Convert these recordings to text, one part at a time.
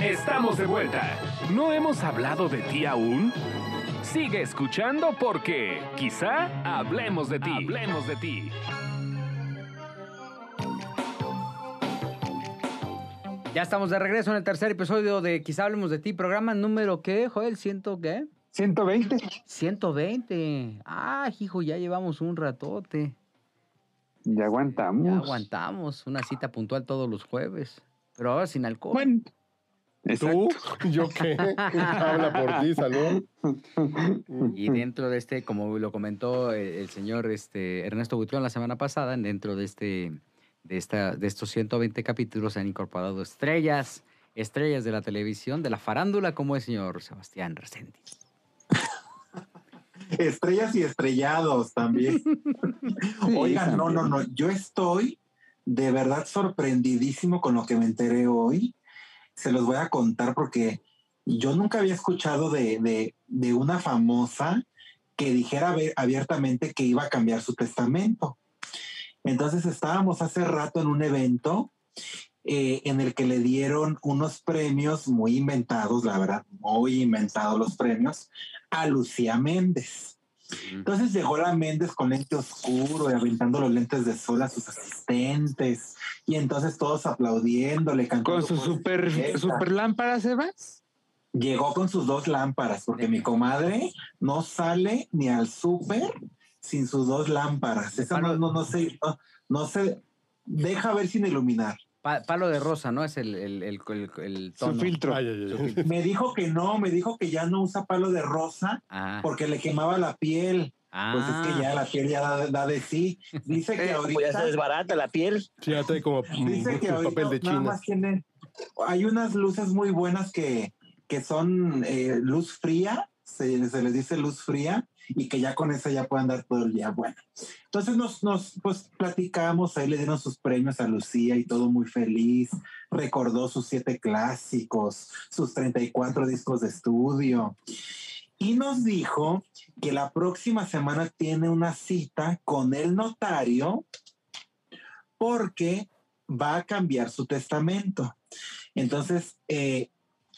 Estamos de vuelta. ¿No hemos hablado de ti aún? Sigue escuchando porque quizá hablemos de ti. Hablemos de ti. Ya estamos de regreso en el tercer episodio de Quizá hablemos de ti, programa número ¿qué, Joel? ¿Ciento qué? 120. 120. Ah, hijo, ya llevamos un ratote. Ya aguantamos. Ya aguantamos una cita puntual todos los jueves, pero ahora sin alcohol. Bueno. ¿Tú? ¿Yo qué? Habla por ti, salud. Y dentro de este, como lo comentó el, el señor este, Ernesto Buitrón la semana pasada, dentro de este de esta de estos 120 capítulos se han incorporado estrellas, estrellas de la televisión, de la farándula, como el señor Sebastián Reséndiz. Estrellas y estrellados también. Oigan, no, no, no. Yo estoy de verdad sorprendidísimo con lo que me enteré hoy. Se los voy a contar porque yo nunca había escuchado de, de, una famosa que dijera abiertamente que iba a cambiar su testamento. Entonces estábamos hace rato en un evento eh, en el que le dieron unos premios muy inventados, la verdad, muy inventados los premios, a Lucía Méndez. Entonces llegó la Méndez con lente oscuro y aventando los lentes de sol a sus asistentes y entonces todos aplaudiéndole, cantando Con su super, super lámpara, Sebas. Llegó con sus dos lámparas porque mi comadre no sale ni al súper sin sus dos lámparas. Esa no, no, no se, no, no se deja ver sin iluminar. Pa- palo de rosa, ¿no? Es el, el, el, el- el Su tono. filtro. Ay, ay, ay. Me dijo que no, me dijo que ya no usa palo de rosa Ah, porque le quemaba la piel. Pues es ah. que ya la piel ya da, da de sí. Dice que pues ya ahorita, se desbarata la piel. Sí, ya trae como dice que ahorita papel de nada China. más tiene, hay unas luces muy buenas que, que son eh, luz fría, se, se les dice luz fría y que ya con esa ya pueden dar todo el día. Bueno, entonces nos, nos pues platicamos, ahí le dieron sus premios a Lucía y todo muy feliz. Recordó sus siete clásicos, sus 34 discos de estudio y nos dijo que la próxima semana tiene una cita con el notario porque va a cambiar su testamento. Entonces, eh,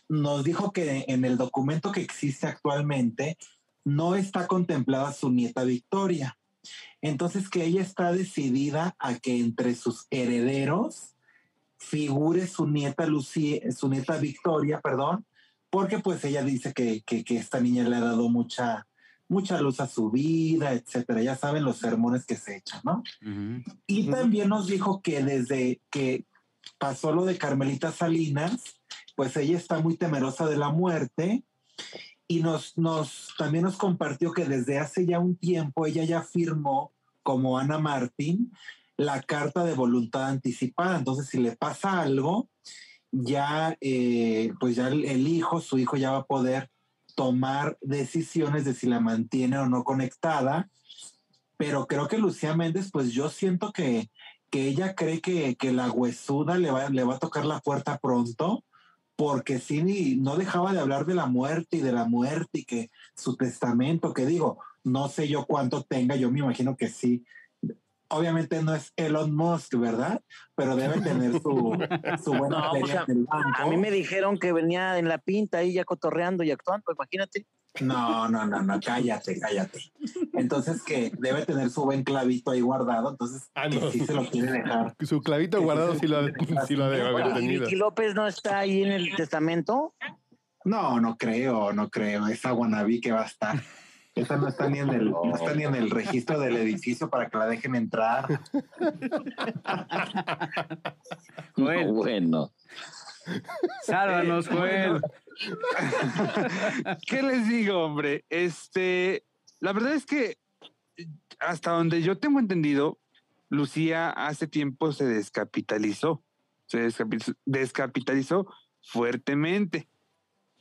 nos dijo que en el documento que existe actualmente no está contemplada su nieta Victoria. Entonces, que ella está decidida a que entre sus herederos figure su nieta Lucía, su nieta Victoria, perdón, porque pues ella dice que, que, que esta niña le ha dado mucha, mucha luz a su vida, etcétera. Ya saben los sermones que se echan, ¿no? Y también nos dijo que desde que pasó lo de Carmelita Salinas, pues ella está muy temerosa de la muerte y nos, nos también nos compartió que desde hace ya un tiempo ella ya firmó como Ana Martín la carta de voluntad anticipada. Entonces, si le pasa algo, ya eh, pues ya el, el hijo, su hijo ya va a poder tomar decisiones de si la mantiene o no conectada. Pero creo que Lucía Méndez, pues yo siento que, que ella cree que, que la huesuda le va, le va a tocar la puerta pronto, porque sí, ni- no dejaba de hablar de la muerte y de la muerte y que su testamento, que digo, no sé yo cuánto tenga, yo me imagino que sí. Obviamente no es Elon Musk, ¿verdad? Pero debe tener su, su buena No, pues banco. a mí me dijeron que venía en la pinta ahí ya cotorreando y actuando, imagínate. No, no, no, no, cállate, cállate. Entonces que debe tener su buen clavito ahí guardado, entonces Ah, que sí se lo quiere dejar. Su clavito guardado sí lo, sí lo debe haber ¿Y tenido. Vicky López no está ahí en el testamento? No, no creo, no creo. Esa guanabí que va a estar. Esa no está ni en el, no está ni en el registro del edificio para que la dejen entrar. Joel. No, bueno. Sálvanos, Joel. ¿Qué les digo, hombre? Este, la verdad es que hasta donde yo tengo entendido, Lucía hace tiempo se descapitalizó, se descapitalizó, descapitalizó fuertemente.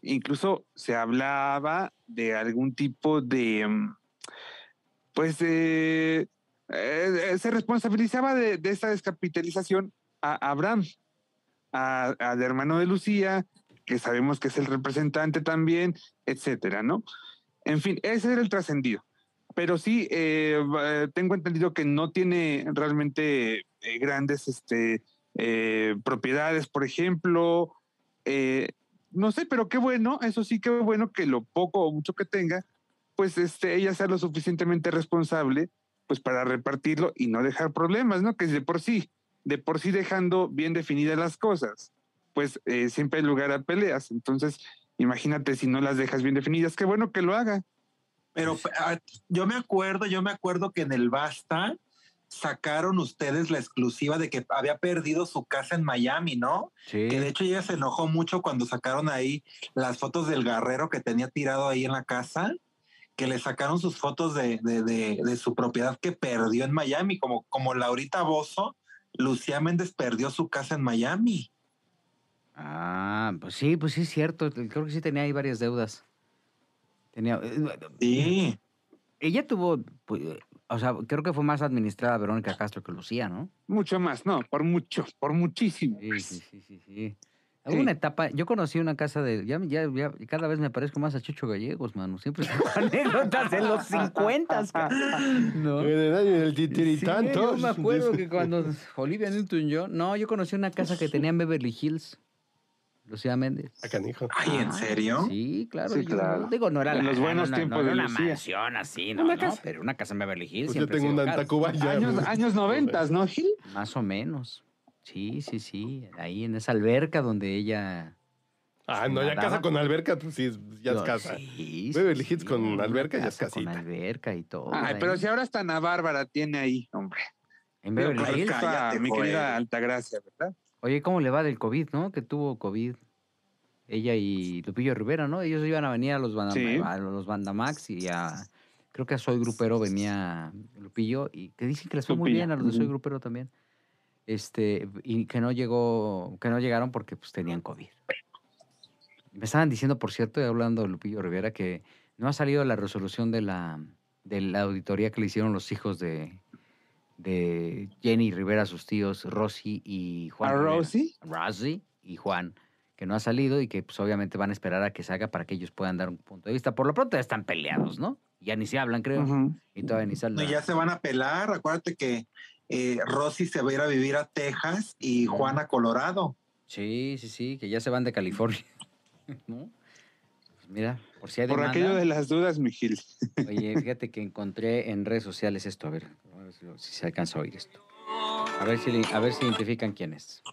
Incluso se hablaba de algún tipo de, mm, pues, eh, eh, se responsabilizaba de, de esta descapitalización a Abraham, al hermano de Lucía, que sabemos que es el representante también, etcétera, ¿no? En fin, ese era el trascendido. Pero sí, eh, eh, tengo entendido que no tiene realmente eh, grandes este, propiedades, por ejemplo. no sé, pero qué bueno, eso sí, qué bueno que lo poco o mucho que tenga, pues este, ella sea lo suficientemente responsable, pues para repartirlo y no dejar problemas, ¿no? Que es de por sí, de por sí dejando bien definidas las cosas, pues eh, siempre hay lugar a peleas. Entonces, imagínate si no las dejas bien definidas, qué bueno que lo haga. Pero yo me acuerdo, yo me acuerdo que en el Basta sacaron ustedes la exclusiva de que había perdido su casa en Miami, ¿no? Sí. Que de hecho ella se enojó mucho cuando sacaron ahí las fotos del guerrero que tenía tirado ahí en la casa, que le sacaron sus fotos de, de, de, de su propiedad que perdió en Miami, como, como Laurita Bozo, Lucía Méndez perdió su casa en Miami. Ah, pues sí, pues sí es cierto. Creo que sí tenía ahí varias deudas. Tenía. eh, Sí. Ella tuvo, pues, o sea, creo que fue más administrada Verónica Castro que Lucía, ¿no? Mucho más, no, por mucho, por muchísimo. Sí, sí, sí, sí, sí. Hubo Sí. una etapa, yo conocí una casa de, ya, ya, ya cada vez me parezco más a Chucho Gallegos, mano. Siempre tengo anécdotas en los 50, ¿no? En el año del Sí, yo me acuerdo que cuando Olivia Newton-John, no, yo conocí una casa que tenía en Beverly Hills, Lucía Méndez. Ah, canijo. Ay, ¿en serio? Sí, claro. Sí, yo- claro. Digo, no era En la- los buenos no, no, tiempos no de era una Lucía. mansión así, no, Una no, casa. pero una casa en Beverly Hills Pues yo tengo una en. Tacubaya. Años, años noventas, ¿no, Gil? Más o menos. Sí, sí, sí. Ahí en esa alberca donde ella... Ah, no, ya casa con alberca, pues sí, ya es casa. Sí, Beverly sí, Hills con alberca ya es casa Con casita. alberca y todo. Ay, ahí. pero si ahora hasta Ana Bárbara tiene ahí, hombre. En Beverly Hills. cállate, mi querida Altagracia, ¿verdad? Oye, ¿cómo le va del COVID, no? Que tuvo COVID. Ella y Lupillo Rivera, ¿no? Ellos iban a venir a los, Banda- Sí. a los Bandamax y a... Creo que a Soy Grupero venía Lupillo y que dicen que les fue muy bien a los de Soy. Grupero también. Este, y que no llegó, que no llegaron porque pues tenían COVID. Me estaban diciendo, por cierto, y hablando de Lupillo Rivera, que no ha salido la resolución de la, de la auditoría que le hicieron los hijos de, de Jenny Rivera sus tíos, Rosy y Juan. ¿A. Rosy? Rosy y Juan, que no ha salido y que pues obviamente van a esperar a que salga para que ellos puedan dar un punto de vista. Por lo pronto ya están peleados, ¿no? Ya ni se hablan, creo. Y todavía ni salen. ya se van a pelar. Acuérdate que eh, Rosy se va a ir a vivir a Texas y Juan a Colorado. Sí, sí, sí, que ya se van de California. ¿No? Pues mira, por si hay Por demanda. aquello de las dudas, mi Gil. Oye, fíjate que encontré en redes sociales esto, a ver, a ver si, si se alcanza a oír esto. A ver si, a ver si identifican quién es.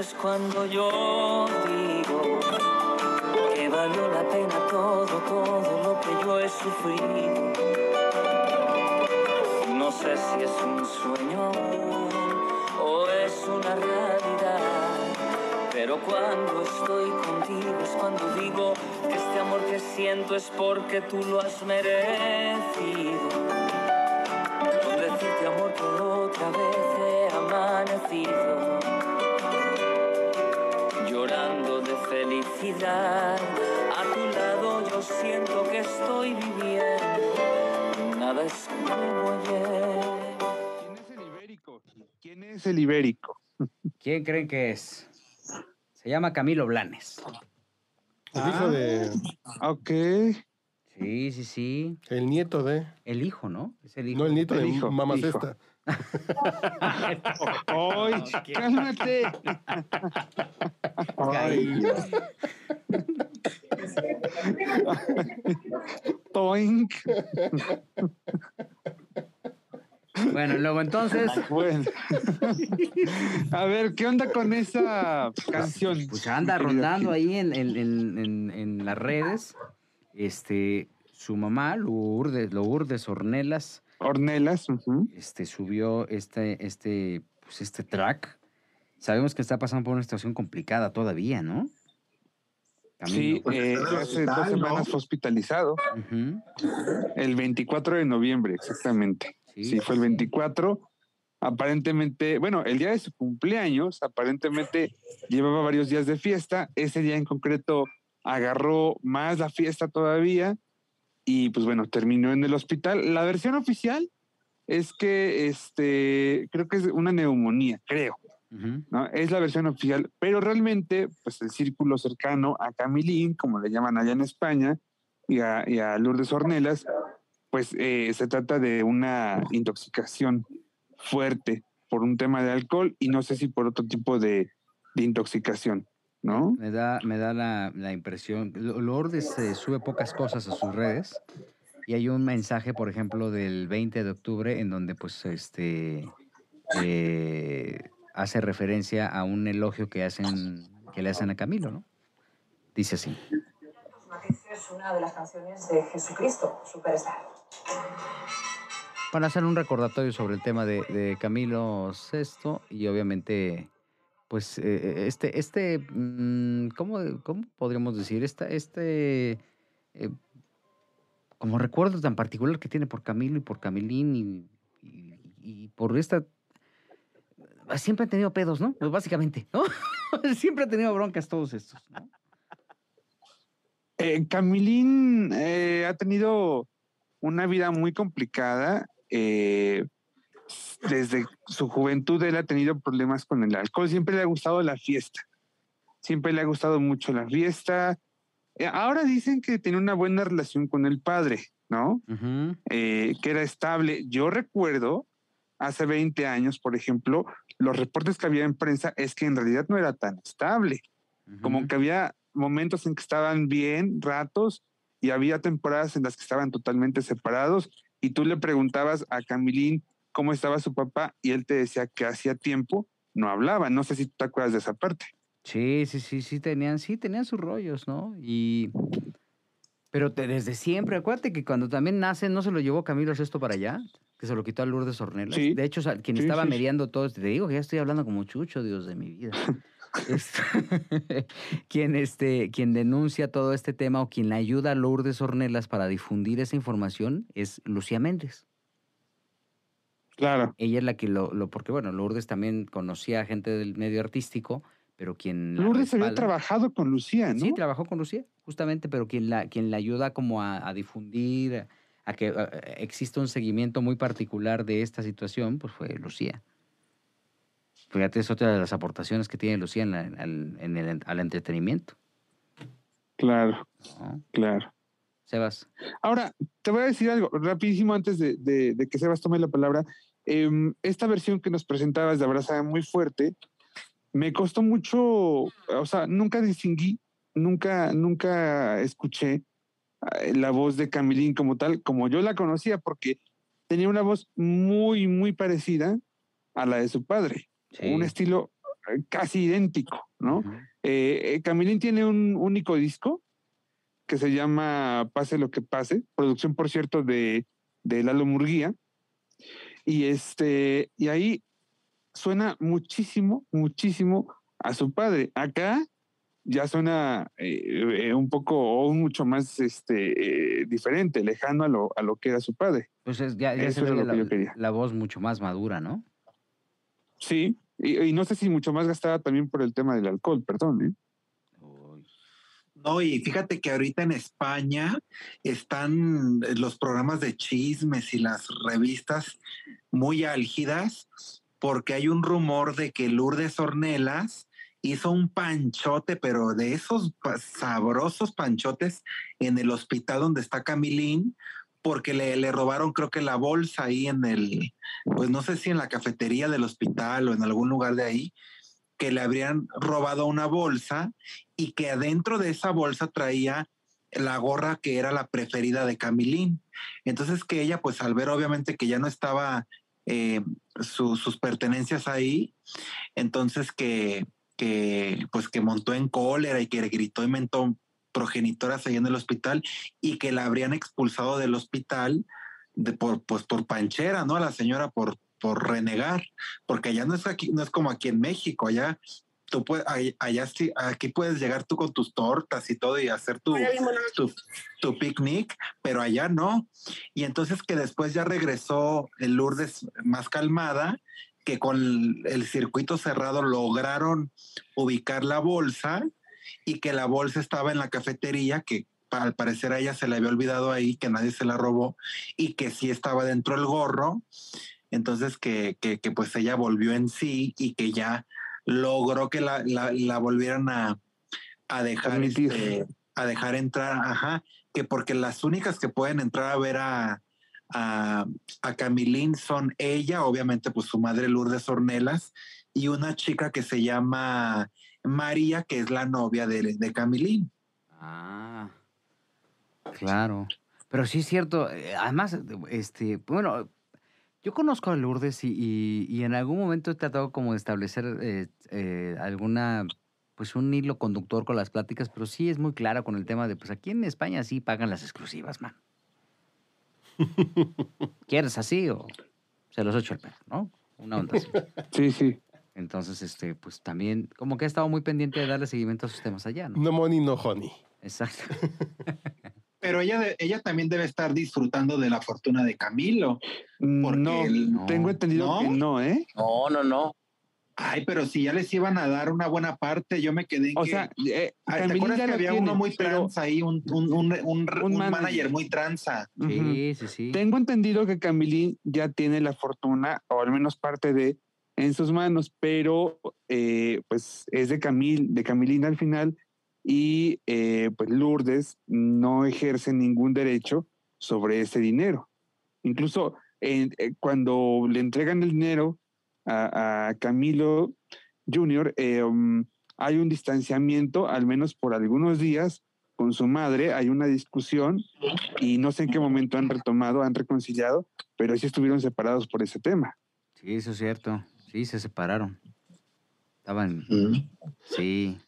Es cuando yo digo que valió la pena todo, todo lo que yo he sufrido. No sé si es un sueño o es una realidad, pero cuando estoy contigo es cuando digo que este amor que siento es porque tú lo has merecido. Con decirte amor que otra vez he amanecido felicidad A tu lado yo siento que estoy viviendo Nada es como ayer ¿Quién es el ibérico? ¿Quién es el ibérico? ¿Quién creen que es? Se llama Camilo Blanes. El hijo de. Ok. Sí, sí, sí. El nieto de. El hijo, ¿no? Es el hijo. No, el nieto El de hijo, Mamá hijo. Cesta. ¡Ay, cálmate! Ay. Toink. Bueno, luego entonces, Bueno. A ver, ¿qué onda con esa canción? pues anda rondando ahí en, en- en- en- en las redes. Este, su mamá, Lourdes, Lourdes Ornelas, Ornelas. ujú. este, subió este, este, pues este track. Sabemos que está pasando por una situación complicada todavía, ¿no? Sí. Pues eh, hace dos semanas fue hospitalizado. El 24 de noviembre, exactamente. Sí, fue el 24. Aparentemente, bueno, el día de su cumpleaños, aparentemente llevaba varios días de fiesta. Ese día en concreto agarró más la fiesta todavía y pues bueno, terminó en el hospital. La versión oficial es que este, creo que es una neumonía, creo. ¿no? Es la versión oficial, pero realmente, pues el círculo cercano a Camilín, como le llaman allá en España, y a, y a Lourdes Ornelas, pues eh, se trata de una intoxicación fuerte por un tema de alcohol y no sé si por otro tipo de, de intoxicación, ¿no? Me da, me da la, la impresión. Lo- Lourdes eh, sube pocas cosas a sus redes y hay un mensaje, por ejemplo, del 20 de octubre en donde pues este eh, hace referencia a un elogio que hacen que le hacen a Camilo, ¿no? Dice así. Es una de las canciones de Jesucristo, Superstar. Para hacer un recordatorio sobre el tema de, de Camilo VI y obviamente, pues, eh, este, este, mm, ¿cómo, cómo podríamos decir? Esta, este, eh, como recuerdo tan particular que tiene por Camilo y por Camilín y, por esta... Siempre han tenido pedos, ¿no? Pues básicamente, ¿no? Siempre han tenido broncas todos estos, ¿no? Eh, Camilín ha tenido una vida muy complicada. eh, desde su juventud él ha tenido problemas con el alcohol. Siempre le ha gustado la fiesta. Siempre le ha gustado mucho la fiesta. Eh, ahora dicen que tiene una buena relación con el padre, ¿no? Eh, que era estable. Yo recuerdo hace 20 años, por ejemplo, los reportes que había en prensa es que en realidad no era tan estable como que había momentos en que estaban bien, ratos, y había temporadas en las que estaban totalmente separados, y tú le preguntabas a Camilín cómo estaba su papá, y él te decía que hacía tiempo no hablaba. No sé si tú te acuerdas de esa parte. Sí, sí, sí, sí tenían, sí tenían sus rollos, ¿no? Y pero te- desde siempre, acuérdate que cuando también nace no se lo llevó Camilo Sesto para allá, que se lo quitó a Lourdes Ornelas. Sí, De hecho, o sea, quien sí, estaba sí, mediando todo esto, te digo que ya estoy hablando como chucho, Dios de mi vida. Este, quien, este, quien denuncia todo este tema o quien le ayuda a Lourdes Ornelas para difundir esa información es Lucía Méndez. Claro. Ella es la que lo, lo porque bueno, Lourdes también conocía a gente del medio artístico, pero quien Lourdes había trabajado con Lucía, ¿no? Sí, trabajó con Lucía, justamente, pero quien la, quien la ayuda como a, a difundir, a que a- exista un seguimiento muy particular de esta situación, pues fue Lucía. Fíjate, es otra de las aportaciones que tiene Lucía en la- al, en el, al entretenimiento. Claro, ¿no? claro. Sebas. Ahora, te voy a decir algo rapidísimo antes de, de- de que Sebas tome la palabra. Em, esta versión que nos presentabas de Abrazada muy fuerte, me costó mucho, o sea, nunca distinguí, nunca, nunca escuché eh, la voz de Camilín como tal, como yo la conocía, porque tenía una voz muy, muy parecida a la de su padre, un estilo eh, casi idéntico, ¿no? Eh, eh, Camilín tiene un único disco que se llama Pase lo que pase, producción, por cierto, de, de Lalo Murguía. Y este, y ahí suena muchísimo, muchísimo a su padre. Acá ya suena eh, eh, un poco o mucho más este, eh, diferente, lejano a lo, a lo que era su padre. Pues es- ya, ya Eso era que la, yo quería. la voz mucho más madura, ¿no? Sí, y, y no sé si mucho más gastada también por el tema del alcohol, perdón. ¿eh? No, y fíjate que ahorita en España están los programas de chismes y las revistas muy álgidas porque hay un rumor de que Lourdes Ornelas hizo un panchote, pero de esos sabrosos panchotes en el hospital donde está Camilín, porque le, le robaron creo que la bolsa ahí en el, pues no sé si en la cafetería del hospital o en algún lugar de ahí, que le habrían robado una bolsa y que adentro de esa bolsa traía la gorra que era la preferida de Camilín. Entonces que ella, pues al ver obviamente que ya no estaba eh, su- sus pertenencias ahí, entonces que, que pues que montó en cólera y que gritó y mentó progenitoras ahí en el hospital y que la habrían expulsado del hospital de por, pues por panchera, ¿no? A la señora por, por renegar, porque allá no es aquí, no es como aquí en México, allá tú puedes, allá, sí, aquí puedes llegar tú con tus tortas y todo y hacer tu, tu, tu picnic, pero allá no. Y entonces que después ya regresó el Lourdes más calmada, que con el, circuito cerrado lograron ubicar la bolsa y que la bolsa estaba en la cafetería, que al parecer a ella se le había olvidado ahí, que nadie se la robó y que sí estaba dentro el gorro. Entonces que, que, que pues ella volvió en sí y que ya logró que la, la, la volvieran a, a dejar este, a dejar entrar, ajá, que porque las únicas que pueden entrar a ver a, a, a Camilín son ella, obviamente pues su madre Lourdes Ornelas, y una chica que se llama María, que es la novia de, de Camilín. Ah, claro. Pero sí es cierto. eh, Además, este, bueno, yo conozco a Lourdes y, y- y en algún momento he tratado como de establecer eh, eh, alguna, pues un hilo conductor con las pláticas, pero sí es muy clara con el tema de, pues aquí en España sí pagan las exclusivas, man. ¿Quieres así o se los echo el perro, no? Una onda así. Sí, sí. Entonces, este, pues también, como que ha estado muy pendiente de darle seguimiento a sus temas allá, ¿no? No money, no honey. Exacto. Pero ella, de- ella también debe estar disfrutando de la fortuna de Camilo. Porque No, el- No. tengo entendido ¿No? que no, ¿eh? No, no, no. Ay, pero si ya les iban a dar una buena parte, yo me quedé en O que... sea, eh, ¿Te acuerdas ya que había tiene, uno muy tranza ahí, un, un, un, un- un manager. manager muy tranza? Sí, sí, sí. Tengo entendido que Camilín ya tiene la fortuna, o al menos parte de, en sus manos, pero eh, pues es de Camil, de Camilín al final, y eh, pues Lourdes no ejerce ningún derecho sobre ese dinero. Incluso eh, cuando le entregan el dinero a, a Camilo Jr., eh, um, hay un distanciamiento, al menos por algunos días, con su madre, hay una discusión y no sé en qué momento han retomado, han reconciliado, pero sí estuvieron separados por ese tema. Sí, eso es cierto. Sí, se separaron. Estaban. Sí. Sí,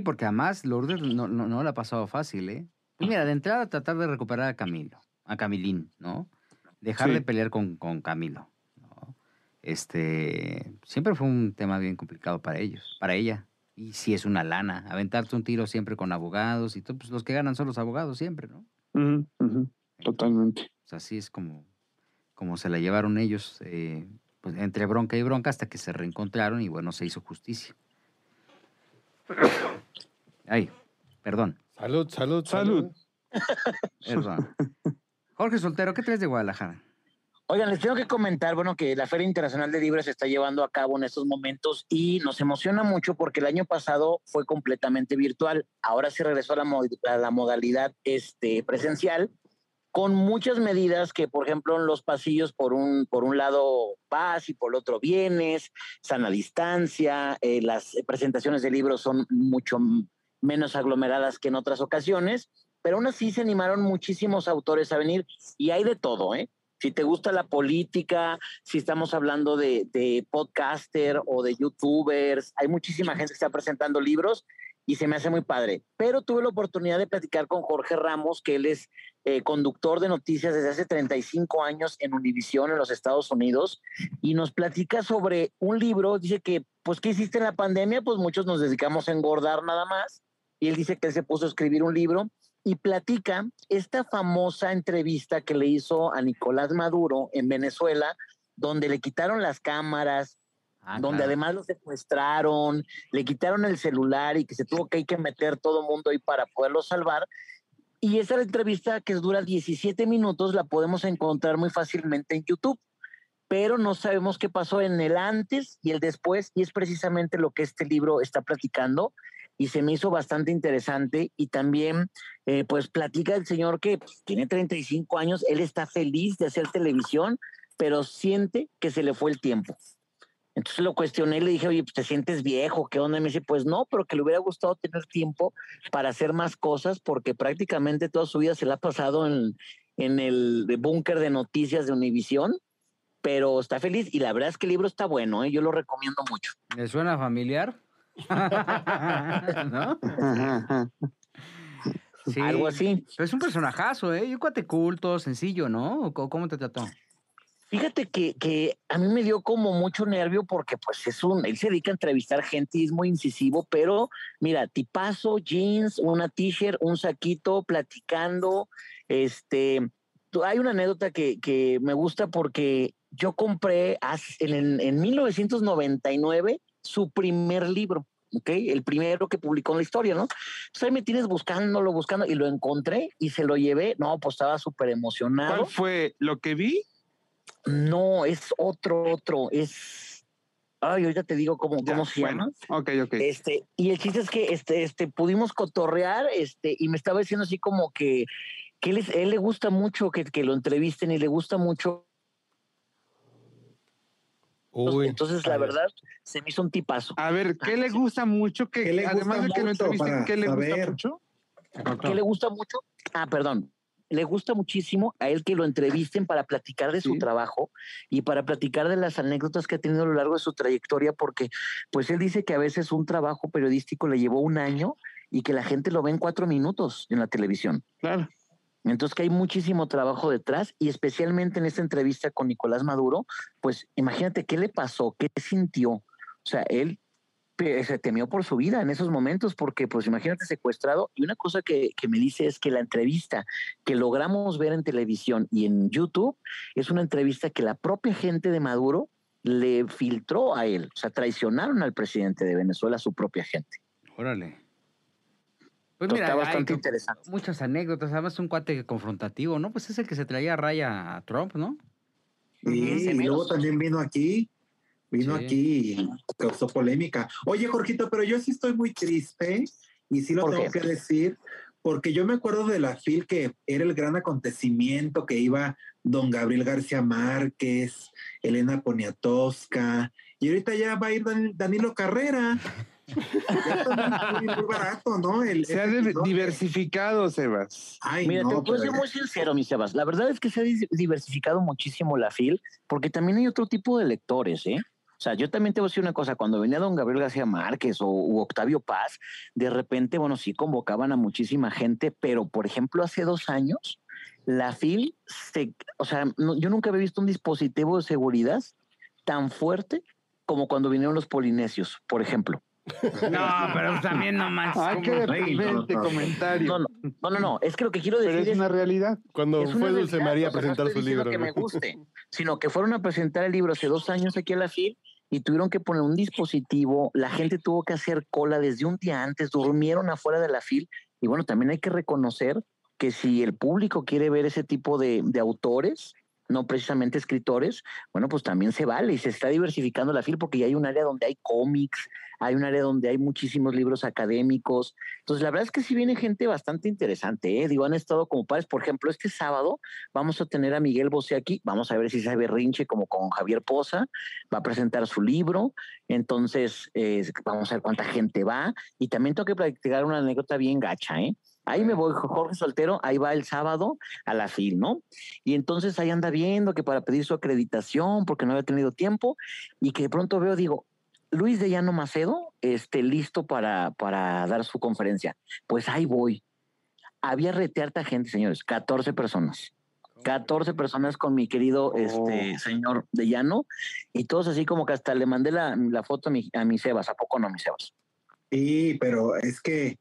porque además Lourdes no, no, no la ha pasado fácil, ¿eh? Pues mira, de entrada tratar de recuperar a Camilo, a Camilín, ¿no? Dejar Sí. de pelear con, con Camilo. ¿no? Este. Siempre fue un tema bien complicado para ellos, para ella. Y sí es una lana. Aventarte un tiro siempre con abogados y todo, pues los que ganan son los abogados siempre, ¿no? Ujú, ujú, Totalmente. O sea, así es como, como se la llevaron ellos, eh, pues, entre bronca y bronca, hasta que se reencontraron y bueno, se hizo justicia. Ay, perdón, Salud, salud, Salud. perdón. Jorge Soltero, ¿qué traes de Guadalajara? Oigan, les tengo que comentar, bueno, que la Feria Internacional de Libros se está llevando a cabo en estos momentos y nos emociona mucho porque el año pasado fue completamente virtual. Ahora se regresó a la, mo- a la modalidad este, presencial con muchas medidas que, por ejemplo, en los pasillos, por un, por un lado vas y por el otro vienes, sana distancia, eh, las presentaciones de libros son mucho menos aglomeradas que en otras ocasiones, pero aún así se animaron muchísimos autores a venir y hay de todo, ¿eh? Si te gusta la política, si estamos hablando de, de podcaster o de youtubers, hay muchísima gente que está presentando libros y se me hace muy padre. Pero tuve la oportunidad de platicar con Jorge Ramos, que él es eh, conductor de noticias desde hace 35 años en Univisión en los Estados Unidos y nos platica sobre un libro. Dice que, pues, ¿qué hiciste en la pandemia? Pues muchos nos dedicamos a engordar nada más. Y él dice que él se puso a escribir un libro y platica esta famosa entrevista que le hizo a Nicolás Maduro en Venezuela, donde le quitaron las cámaras, Ah, donde claro. además lo secuestraron, le quitaron el celular y que se tuvo que, hay que meter todo mundo ahí para poderlo salvar. Y esa entrevista que dura 17 minutos la podemos encontrar muy fácilmente en YouTube, pero no sabemos qué pasó en el antes y el después, y es precisamente lo que este libro está platicando, y se me hizo bastante interesante, y también eh, pues platica el señor que pues, tiene 35 años, él está feliz de hacer televisión, pero siente que se le fue el tiempo. Entonces lo cuestioné y le dije, oye, pues te sientes viejo, ¿qué onda? Y me dice, pues no, pero que le hubiera gustado tener tiempo para hacer más cosas porque prácticamente toda su vida se la ha pasado en, en el búnker de noticias de Univisión, pero está feliz y la verdad es que el libro está bueno, ¿eh? yo lo recomiendo mucho. ¿Le suena familiar? ¿No? Sí. Algo así. Pero es un personajazo, ¿eh? Yo cuate culto, sencillo, ¿no? ¿O co- ¿Cómo te trató? Fíjate que, que a mí me dio como mucho nervio porque pues es un, él se dedica a entrevistar gente y es muy incisivo, pero mira, tipazo, jeans, una t-shirt, un saquito, platicando, este, hay una anécdota que, que me gusta porque yo compré en, en 1999 su primer libro. ¿ok? El primero que publicó en la historia, ¿no? Entonces ahí me tienes buscándolo, buscando, y lo encontré y se lo llevé. No, pues estaba súper emocionado. ¿Cuál fue lo que vi? No, es otro, otro, es... Ay, ahorita te digo cómo, Ya, cómo se bueno, llama. Ok, ok. Este, y el chiste es que este, este, pudimos cotorrear, este, y me estaba diciendo así como que, que él, es- él le gusta mucho que, que lo entrevisten y le gusta mucho. Uy, Entonces, la verdad, se me hizo un tipazo. A ver, ¿qué le gusta mucho? Que, ¿Qué le gusta además de que lo mucho entrevisten, ¿qué le gusta mucho? ¿Qué le gusta mucho? Ah, perdón. Le gusta muchísimo a él que lo entrevisten para platicar de su Sí. trabajo y para platicar de las anécdotas que ha tenido a lo largo de su trayectoria, porque pues él dice que a veces un trabajo periodístico le llevó un año y que la gente lo ve en cuatro minutos en la televisión. Claro. Entonces que hay muchísimo trabajo detrás y especialmente en esta entrevista con Nicolás Maduro, pues imagínate qué le pasó, qué sintió. O sea, él se temió por su vida en esos momentos porque pues imagínate secuestrado. Y una cosa que, que me dice es que la entrevista que logramos ver en televisión y en YouTube es una entrevista que la propia gente de Maduro le filtró a él. O sea, traicionaron al presidente de Venezuela, a su propia gente. Órale. Pues mira, está bastante interesante. muchas anécdotas. Además, un cuate confrontativo, ¿no? Pues es el que se traía a raya a Trump, ¿no? Sí, y luego también vino aquí, vino Sí. aquí y causó polémica. Oye, Jorgito, pero yo sí estoy muy triste y sí lo ¿Por tengo qué? que decir, porque yo me acuerdo de la FIL que era el gran acontecimiento que iba don Gabriel García Márquez, Elena Poniatowska, y ahorita ya va a ir Dan- Danilo Carrera. Ya muy, muy barato, ¿no? El, Se ha de- diversificado, Sebas. Ay, Mira, no, te puedo ser muy sincero, mi Sebas. La verdad es que se ha diversificado muchísimo la FIL, porque también hay otro tipo de lectores, ¿eh? O sea, yo también te voy a decir una cosa, cuando venía don Gabriel García Márquez o u Octavio Paz, de repente, bueno, sí convocaban a muchísima gente, pero por ejemplo, hace dos años, la FIL, se, o sea, no- yo nunca había visto un dispositivo de seguridad tan fuerte como cuando vinieron los polinesios, por ejemplo. No, pero también no manches. Ay, ¿cómo? qué deprimente no. comentario. No, no, no, no, no, es que lo que quiero decir Pero es es una realidad. Cuando fue Dulce María a o sea, no presentar su libro. que me guste, sino que fueron a presentar el libro hace dos años aquí a la FIL y tuvieron que poner un dispositivo, la gente tuvo que hacer cola desde un día antes, durmieron afuera de la FIL y bueno, también hay que reconocer que si el público quiere ver ese tipo de, de autores, no precisamente escritores, bueno, pues también se vale y se está diversificando la FIL porque ya hay un área donde hay cómics, hay un área donde hay muchísimos libros académicos. Entonces, la verdad es que sí viene gente bastante interesante, ¿eh? Digo, han estado como padres. Por ejemplo, este sábado vamos a tener a Miguel Bosé aquí, vamos a ver si sabe rinche como con Javier Poza, va a presentar su libro, entonces vamos a ver cuánta gente va y también tengo que platicar una anécdota bien gacha, ¿eh? Ahí me voy, Jorge Soltero, ahí va el sábado a la FIL, ¿no? Y entonces ahí anda viendo que para pedir su acreditación, porque no había tenido tiempo, y que de pronto veo, digo, Luis de Llano Macedo, este, listo para, para dar su conferencia. Pues ahí voy. Había retearta gente, señores, 14 personas. 14 personas con mi querido este, señor de Llano, y todos así como que hasta le mandé la, la foto a mi, a mi Sebas, ¿a poco no, mi Sebas? Sí, pero es que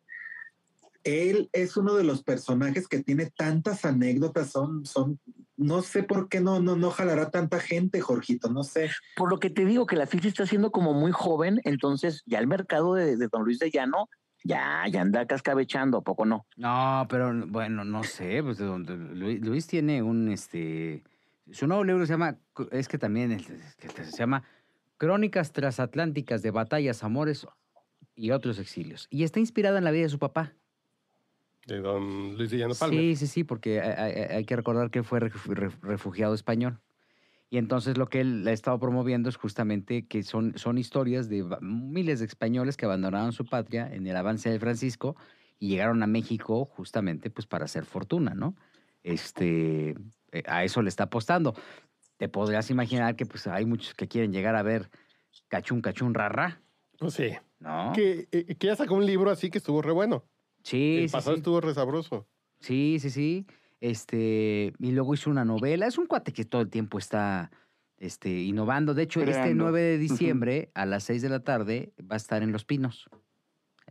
él es uno de los personajes que tiene tantas anécdotas, son, son, no sé por qué no, no, no jalará tanta gente, Jorgito, no sé. Por lo que te digo que la se está haciendo como muy joven, entonces ya el mercado de, de Don Luis de Llano ya, ya anda cascabechando, ¿a poco no? No, pero bueno, no sé, pues Luis, Luis tiene un este su nuevo libro se llama es que también es- es que se llama Crónicas transatlánticas de batallas, amores y otros exilios y está inspirada en la vida de su papá. De don Luis Villano Palmer. Sí, sí, sí, porque hay, que recordar que fue refu- ref- refugiado español. Y entonces lo que él ha estado promoviendo es justamente que son, son historias de miles de españoles que abandonaron su patria en el avance de Francisco y llegaron a México justamente pues para hacer fortuna, ¿no? Este, eh, a eso le está apostando. Te podrías imaginar que pues hay muchos que quieren llegar a ver cachún, cachún, rarra, Pues sí. ¿no? Que, eh, que ya sacó un libro así que estuvo re bueno. Sí, El sí, pasado sí. estuvo re sabroso. Sí, sí, sí. Este, y luego hizo una novela. Es un cuate que todo el tiempo está este, innovando. De hecho, este Creando. 9 de diciembre a las 6 de la tarde va a estar en Los Pinos.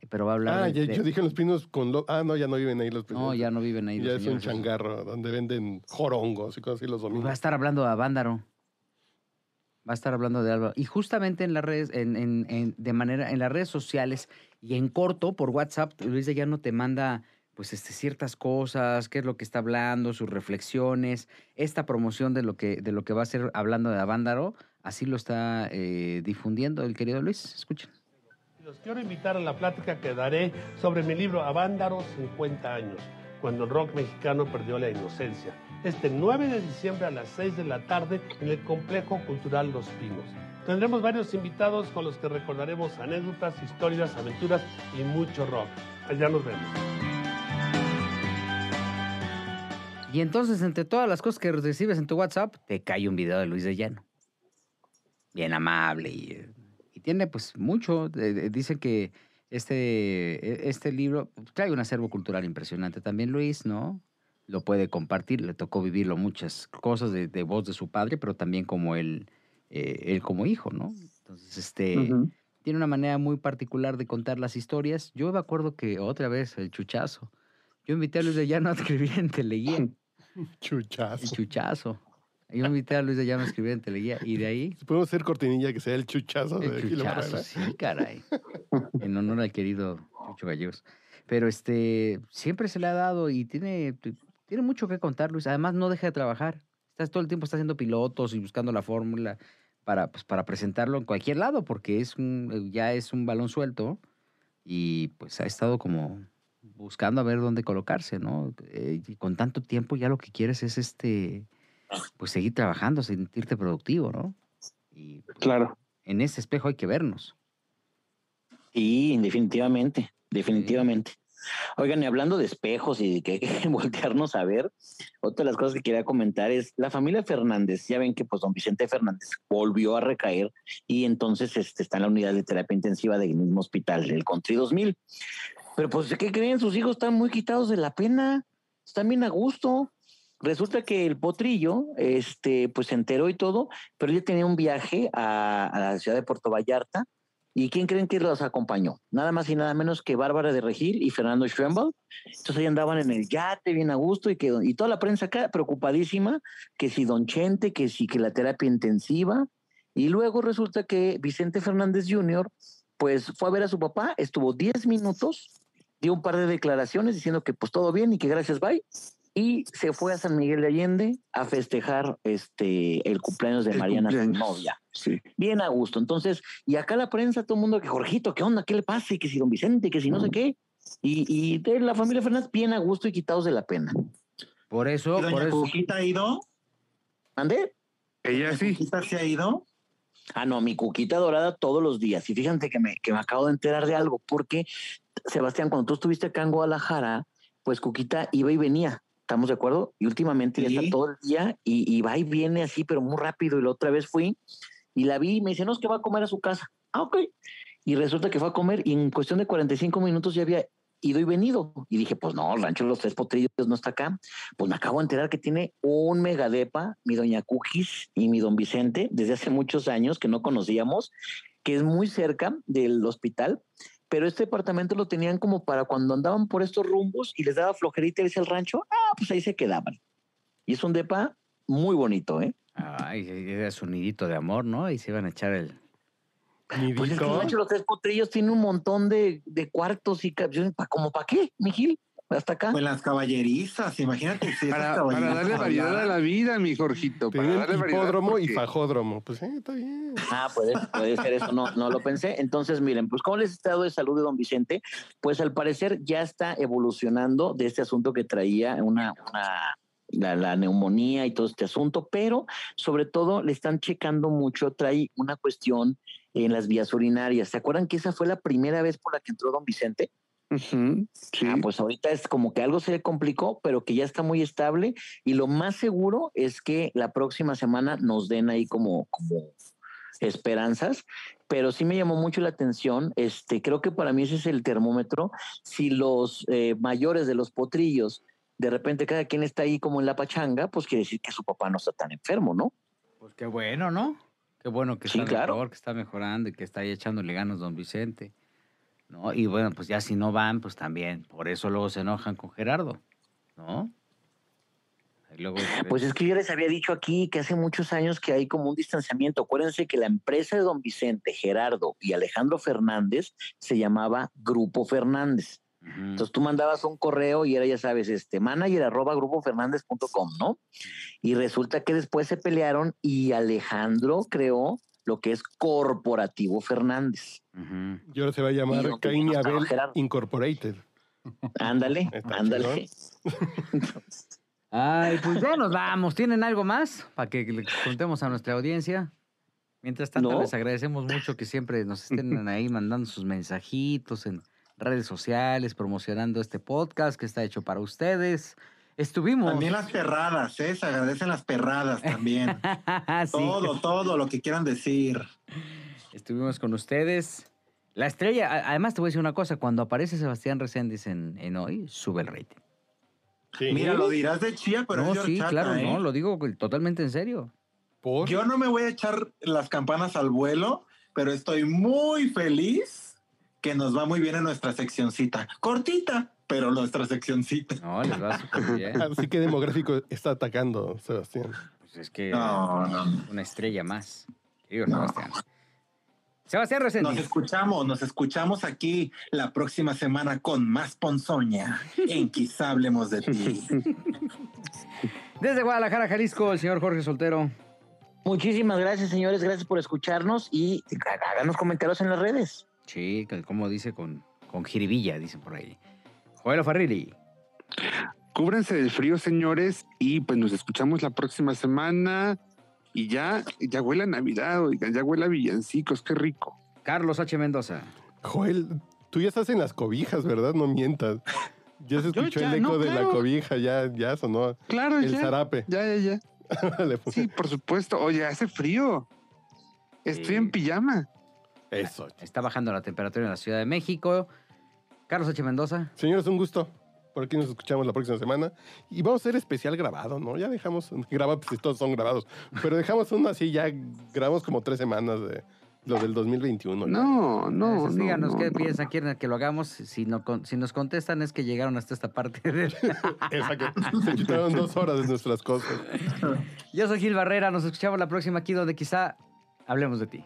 Pero va a hablar Ah, de- ya- de- yo dije en los pinos con... lo- Ah, no, ya no viven ahí los pinos. No, ya no viven ahí. Ya los es un señores changarro donde venden jorongos y cosas así los domingos. va a estar hablando de Avándaro. Va a estar hablando de Álvaro. Y justamente en las redes, en, en- en- de manera, en las redes sociales y en corto, por WhatsApp, Luis de Llano te manda pues este, ciertas cosas, qué es lo que está hablando, sus reflexiones, esta promoción de lo que, de lo que va a ser hablando de Avándaro, así lo está eh, difundiendo el querido Luis. Escuchen. Los quiero invitar a la plática que daré sobre mi libro Avándaros 50 años, cuando el rock mexicano perdió la inocencia. Este 9 de diciembre a las 6 de la tarde en el Complejo Cultural Los Pinos. Tendremos varios invitados con los que recordaremos anécdotas, historias, aventuras y mucho rock. Allá nos vemos. Y entonces, entre todas las cosas que recibes en tu WhatsApp, te cae un video de Luis de Llano. Bien amable y, eh, y tiene pues mucho. eh, eh, Dicen que este, eh, este libro trae un acervo cultural impresionante también, Luis, ¿no? Lo puede compartir, le tocó vivirlo muchas cosas de, de voz de su padre, pero también como él, eh, él como hijo, ¿no? Entonces, este, tiene una manera muy particular de contar las historias. Yo me acuerdo que otra vez, el chuchazo. Yo invité a Luis de Llano a escribir en Teleguía. El Chuchazo. chuchazo. Yo invité a Luis de Llano a escribir en Teleguía. Y de ahí, Podemos hacer cortinilla que sea el chuchazo de el Gilo chuchazo. Sí, caray. En honor al querido Chucho Gallegos. Pero este, siempre se le ha dado y tiene, tiene mucho que contar, Luis. Además, no deja de trabajar. Estás todo el tiempo está haciendo pilotos y buscando la fórmula para, pues, para presentarlo en cualquier lado, porque es un, ya es un balón suelto y pues ha estado como buscando a ver dónde colocarse, ¿no? Eh, y con tanto tiempo ya lo que quieres es este, pues seguir trabajando, sentirte productivo, ¿no? Y pues, Claro. en ese espejo hay que vernos. Sí, definitivamente, definitivamente. Oigan, y hablando de espejos y de que hay que voltearnos a ver, otra de las cosas que quería comentar es la familia Fernández. Ya ven que pues don Vicente Fernández volvió a recaer y entonces este, está en la unidad de terapia intensiva del mismo hospital, el Country 2000. Pero pues, ¿qué creen? Sus hijos están muy quitados de la pena, están bien a gusto. Resulta que el potrillo, este, pues se enteró y todo, pero ella tenía un viaje a la ciudad de Puerto Vallarta ¿Y quién creen que los acompañó? Nada más y nada menos que Bárbara de Regil y Fernando Schwembel. Entonces ahí andaban en el yate bien a gusto y, que, y toda la prensa acá preocupadísima que si Don Chente, que si que la terapia intensiva. Y luego resulta que Vicente Fernández Jr. pues fue a ver a su papá, estuvo 10 minutos, dio un par de declaraciones diciendo que pues todo bien y que gracias, bye. Y se fue a San Miguel de Allende a festejar este el cumpleaños de El Mariana, su novia Sí. bien a gusto. Entonces, y acá la prensa, todo el mundo que Jorgito, ¿qué onda? ¿Qué le pasa? Y que si don Vicente, que si no sé qué. Y, y de la familia Fernández, bien a gusto y quitados de la pena. Por eso, ¿Y por doña eso. Cuquita ha ido? ¿Ande? Ella sí. ¿Cuquita se ha ido? Ah, no, mi cuquita dorada todos los días. Y fíjate que me, que me acabo de enterar de algo, porque Sebastián, cuando tú estuviste acá en Guadalajara, pues Cuquita iba y venía. ¿Estamos de acuerdo? Y últimamente ya Sí. está todo el día y, y va y viene así, pero muy rápido. Y la otra vez fui y la vi y me dice, no, es que va a comer a su casa. Ah, ok. Y resulta que fue a comer y en cuestión de 45 minutos ya había ido y venido. Y dije, pues no, el rancho de los tres potrillos no está acá. Pues me acabo de enterar que tiene un megadepa, mi doña Cookies y mi don Vicente, desde hace muchos años que no conocíamos, que es muy cerca del hospital. Pero este departamento lo tenían como para cuando andaban por estos rumbos y les daba flojerita irse al rancho, ah, pues ahí se quedaban. Y es un depa muy bonito, ¿eh? Ay, era su nidito de amor, ¿no? Y se iban a echar el. Pues es que los tres potrillos tiene un montón de, de cuartos y ca- yo, ¿pa- como para qué, Mijil? Hasta acá. Pues las caballerizas, imagínate. Si Para, darle variedad a la vida, mi Jorgito. Para darle variedad. hipódromo y fajódromo. Pues sí, está bien. Ah, puede, puede ser eso, no, no lo pensé. Entonces, miren, pues ¿cómo les estado de salud de don Vicente? Pues al parecer ya está evolucionando de este asunto que traía una, una la, la neumonía y todo este asunto, pero sobre todo le están checando mucho, trae una cuestión en las vías urinarias. ¿Se acuerdan que esa fue la primera vez por la que entró don Vicente? Ujú, sí. Ah, pues ahorita es como que algo se le complicó, pero que ya está muy estable y lo más seguro es que la próxima semana nos den ahí como, como esperanzas, pero sí me llamó mucho la atención, este, creo que para mí ese es el termómetro, si los eh, mayores de los potrillos, de repente cada quien está ahí como en la pachanga, pues quiere decir que su papá no está tan enfermo, ¿no? Pues qué bueno, ¿no? Qué bueno que Sí, está claro. mejor, que está mejorando y que está ahí echándole ganas don Vicente. ¿No? Y bueno, pues ya si no van, pues también. Por eso luego se enojan con Gerardo, ¿no? Luego, Pues es que yo les había dicho aquí que hace muchos años que hay como un distanciamiento. Acuérdense que la empresa de don Vicente, Gerardo y Alejandro Fernández se llamaba Grupo Fernández. Entonces tú mandabas un correo y era, ya sabes, este manager arroba grupofernández.com, ¿no? Y resulta que después se pelearon y Alejandro creó lo que es Corporativo Fernández. Y ahora se va a llamar Y Cain y Abel. Incorporated. Ándale, ándale. Ay, pues ya nos vamos. ¿Tienen algo más para que le contemos a nuestra audiencia? Mientras tanto, No. les agradecemos mucho que siempre nos estén ahí mandando sus mensajitos en redes sociales, promocionando este podcast que está hecho para ustedes. Estuvimos. También las perradas, ¿eh? Se agradecen las perradas también. Sí. Todo, todo lo que quieran decir. Estuvimos con ustedes. La estrella, además te voy a decir una cosa, cuando aparece Sebastián Reséndiz en, en hoy, sube el rating. Sí. Mira, lo dirás de chía, pero no, es sí, horchata, claro, ¿eh? no, lo digo totalmente en serio. ¿Por? Yo no me voy a echar las campanas al vuelo, pero estoy muy feliz que nos va muy bien en nuestra seccioncita. Cortita, pero nuestra seccioncita. No, les va súper bien. Así que demográfico está atacando, Sebastián. Pues es que No, no. una estrella más. Querido Sebastián. Sebastián Reséndiz. Nos escuchamos, nos escuchamos aquí la próxima semana con más ponzoña en Quizá hablemos de ti. Desde Guadalajara, Jalisco, el señor Jorge Soltero. Muchísimas gracias, señores. Gracias por escucharnos y háganos comentarios en las redes. Sí, como dice, con, con jiribilla, dicen por ahí. Joel Farrilli. Cúbranse del frío, señores, y pues nos escuchamos la próxima semana. Y ya, ya huele a Navidad, oigan, ya huele a villancicos, qué rico. Carlos H. Mendoza. Joel, tú ya estás en las cobijas, ¿verdad? No mientas. Ya se escuchó ya, el eco no, de la cobija, ya, ya sonó Claro, el ya. zarape. Ya, ya, ya. Sí, por supuesto. Oye, hace frío. Estoy Sí. en pijama. Eso. Está bajando la temperatura en la Ciudad de México. Carlos H. Mendoza. Señores, un gusto. Por aquí nos escuchamos la próxima semana. Y vamos a hacer especial grabado, ¿no? Ya dejamos, grabado, pues todos son grabados. Pero dejamos uno así, ya grabamos como tres semanas de lo del 2021. ya. No, no, Entonces, no. díganos no, qué no. piensan, quieren que lo hagamos. Si, no, con- si nos contestan es que llegaron hasta esta parte. del- Exacto. Se chutaron dos horas de nuestras cosas. Yo soy Gil Barrera. Nos escuchamos la próxima aquí donde quizá hablemos de ti.